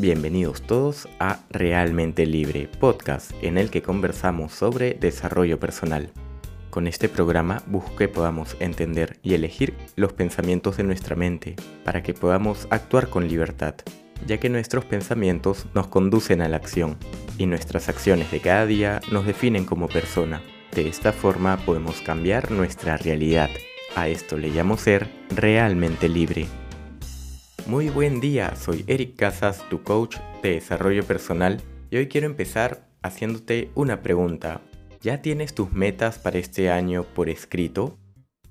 Bienvenidos todos a Realmente Libre, podcast en el que conversamos sobre desarrollo personal. Con este programa busco que podamos entender y elegir los pensamientos de nuestra mente para que podamos actuar con libertad, ya que nuestros pensamientos nos conducen a la acción y nuestras acciones de cada día nos definen como persona. De esta forma podemos cambiar nuestra realidad. A esto le llamo ser realmente libre. Muy buen día, soy Eric Casas, tu coach de desarrollo personal y hoy quiero empezar haciéndote una pregunta. ¿Ya tienes tus metas para este año por escrito?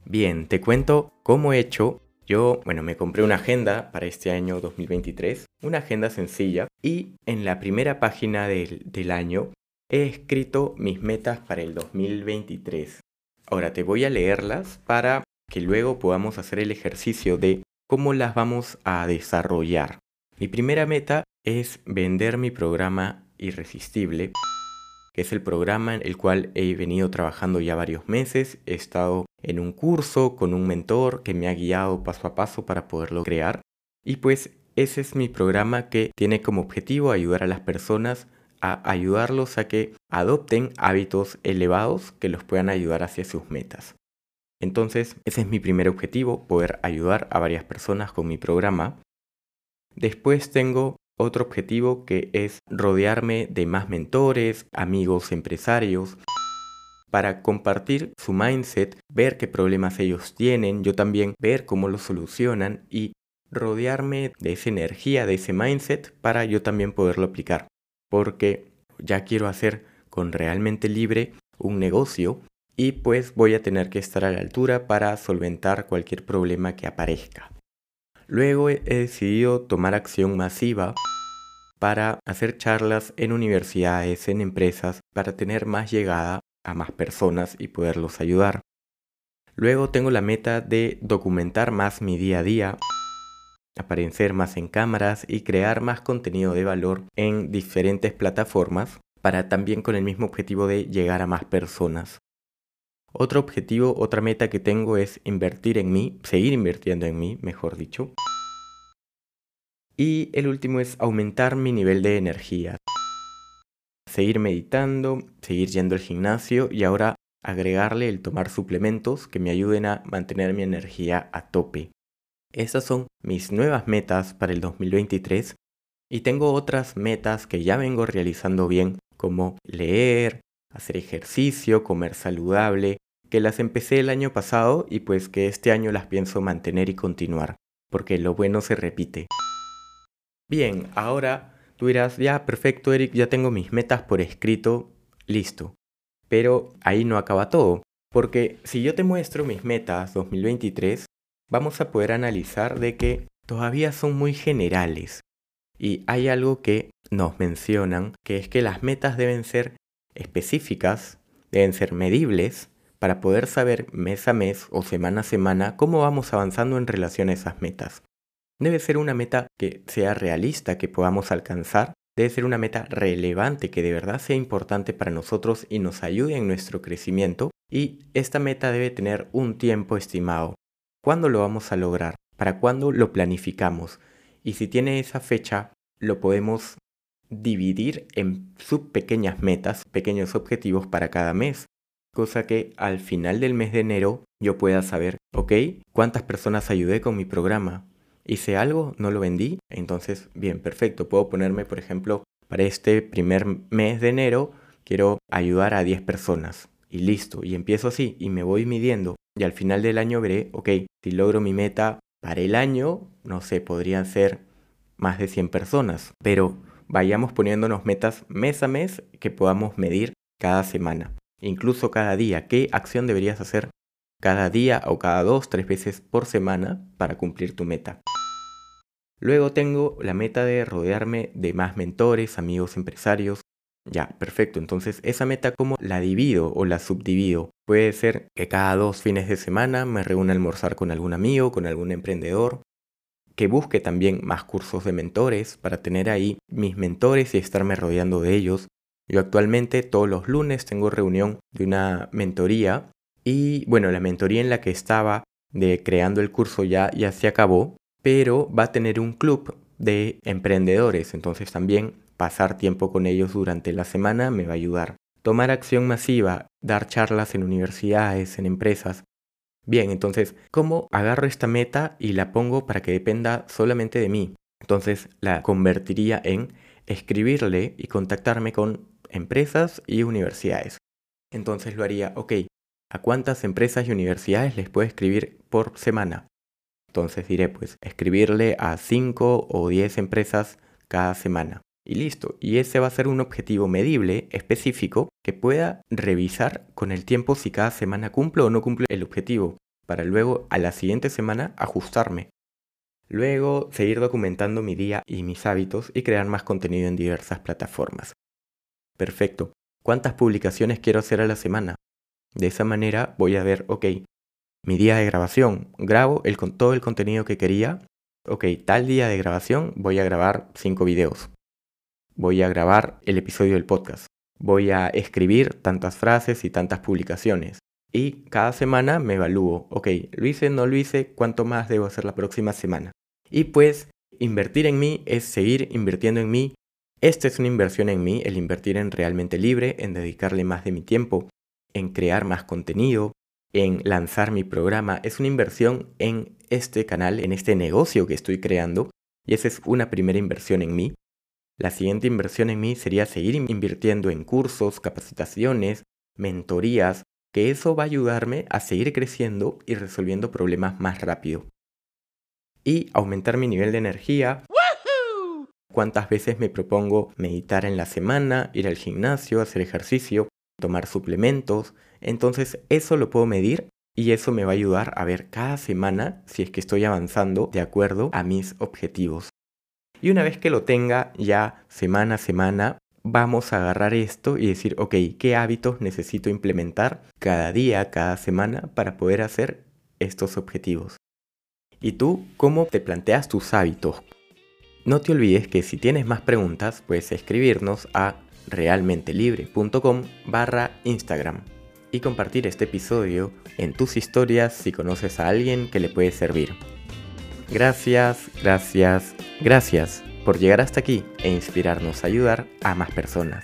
Bien, te cuento cómo he hecho. Yo, bueno, me compré una agenda para este año 2023, una agenda sencilla y en la primera página del, del año he escrito mis metas para el 2023. Ahora te voy a leerlas para que luego podamos hacer el ejercicio de cómo las vamos a desarrollar. Mi primera meta es vender mi programa Irresistible, que es el programa en el cual he venido trabajando ya varios meses. He estado en un curso con un mentor que me ha guiado paso a paso para poderlo crear. Y pues ese es mi programa que tiene como objetivo ayudar a las personas a ayudarlos a que adopten hábitos elevados que los puedan ayudar hacia sus metas. Entonces, ese es mi primer objetivo, poder ayudar a varias personas con mi programa. Después tengo otro objetivo que es rodearme de más mentores, amigos, empresarios, para compartir su mindset, ver qué problemas ellos tienen, yo también ver cómo lo solucionan y rodearme de esa energía, de ese mindset para yo también poderlo aplicar. Porque ya quiero hacer con realmente libre un negocio y pues voy a tener que estar a la altura para solventar cualquier problema que aparezca. Luego he decidido tomar acción masiva para hacer charlas en universidades, en empresas, para tener más llegada a más personas y poderlos ayudar. Luego tengo la meta de documentar más mi día a día, aparecer más en cámaras y crear más contenido de valor en diferentes plataformas para también con el mismo objetivo de llegar a más personas. Otro objetivo, otra meta que tengo es invertir en mí, seguir invirtiendo en mí, mejor dicho. Y el último es aumentar mi nivel de energía. Seguir meditando, seguir yendo al gimnasio y ahora agregarle el tomar suplementos que me ayuden a mantener mi energía a tope. Estas son mis nuevas metas para el 2023 y tengo otras metas que ya vengo realizando bien como leer, hacer ejercicio, comer saludable, que las empecé el año pasado y pues que este año las pienso mantener y continuar, porque lo bueno se repite. Bien, ahora tú dirás, ya, perfecto Eric, ya tengo mis metas por escrito, listo. Pero ahí no acaba todo, porque si yo te muestro mis metas 2023, vamos a poder analizar de que todavía son muy generales. Y hay algo que nos mencionan, que es que las metas deben ser específicas, deben ser medibles, para poder saber mes a mes o semana a semana cómo vamos avanzando en relación a esas metas. Debe ser una meta que sea realista, que podamos alcanzar. Debe ser una meta relevante, que de verdad sea importante para nosotros y nos ayude en nuestro crecimiento. Y esta meta debe tener un tiempo estimado. ¿Cuándo lo vamos a lograr? ¿Para cuándo lo planificamos? Y si tiene esa fecha, lo podemos dividir en sub pequeñas metas, pequeños objetivos para cada mes cosa que al final del mes de enero yo pueda saber, ok, cuántas personas ayudé con mi programa. Hice algo, no lo vendí, entonces, bien, perfecto, puedo ponerme, por ejemplo, para este primer mes de enero, quiero ayudar a 10 personas. Y listo, y empiezo así, y me voy midiendo. Y al final del año veré, ok, si logro mi meta para el año, no sé, podrían ser más de 100 personas. Pero vayamos poniéndonos metas mes a mes que podamos medir cada semana incluso cada día. ¿Qué acción deberías hacer cada día o cada dos, tres veces por semana para cumplir tu meta? Luego tengo la meta de rodearme de más mentores, amigos, empresarios. Ya, perfecto. Entonces, esa meta, ¿cómo la divido o la subdivido? Puede ser que cada dos fines de semana me reúna a almorzar con algún amigo, con algún emprendedor, que busque también más cursos de mentores para tener ahí mis mentores y estarme rodeando de ellos, yo actualmente todos los lunes tengo reunión de una mentoría y bueno, la mentoría en la que estaba de creando el curso ya, ya se acabó, pero va a tener un club de emprendedores, entonces también pasar tiempo con ellos durante la semana me va a ayudar. Tomar acción masiva, dar charlas en universidades, en empresas. Bien, entonces, ¿cómo agarro esta meta y la pongo para que dependa solamente de mí? Entonces la convertiría en escribirle y contactarme con empresas y universidades. Entonces lo haría, ok, ¿a cuántas empresas y universidades les puedo escribir por semana? Entonces diré, pues, escribirle a 5 o 10 empresas cada semana. Y listo. Y ese va a ser un objetivo medible, específico, que pueda revisar con el tiempo si cada semana cumple o no cumple el objetivo, para luego a la siguiente semana ajustarme. Luego, seguir documentando mi día y mis hábitos y crear más contenido en diversas plataformas. Perfecto. ¿Cuántas publicaciones quiero hacer a la semana? De esa manera voy a ver, ok, mi día de grabación, grabo el, todo el contenido que quería. Ok, tal día de grabación voy a grabar 5 videos. Voy a grabar el episodio del podcast. Voy a escribir tantas frases y tantas publicaciones. Y cada semana me evalúo, ok, lo hice, no lo hice, ¿cuánto más debo hacer la próxima semana? Y pues, invertir en mí es seguir invirtiendo en mí. Esta es una inversión en mí, el invertir en realmente libre, en dedicarle más de mi tiempo, en crear más contenido, en lanzar mi programa, es una inversión en este canal, en este negocio que estoy creando, y esa es una primera inversión en mí. La siguiente inversión en mí sería seguir invirtiendo en cursos, capacitaciones, mentorías, que eso va a ayudarme a seguir creciendo y resolviendo problemas más rápido. Y aumentar mi nivel de energía. ¿Cuántas veces me propongo meditar en la semana, ir al gimnasio, hacer ejercicio, tomar suplementos. Entonces eso lo puedo medir y eso me va a ayudar a ver cada semana si es que estoy avanzando de acuerdo a mis objetivos. Y una vez que lo tenga ya semana a semana, vamos a agarrar esto y decir, ok, ¿qué hábitos necesito implementar cada día, cada semana para poder hacer estos objetivos? ¿Y tú cómo te planteas tus hábitos? No te olvides que si tienes más preguntas, puedes escribirnos a realmentelibre.com barra Instagram y compartir este episodio en tus historias si conoces a alguien que le puede servir. Gracias, gracias, gracias por llegar hasta aquí e inspirarnos a ayudar a más personas.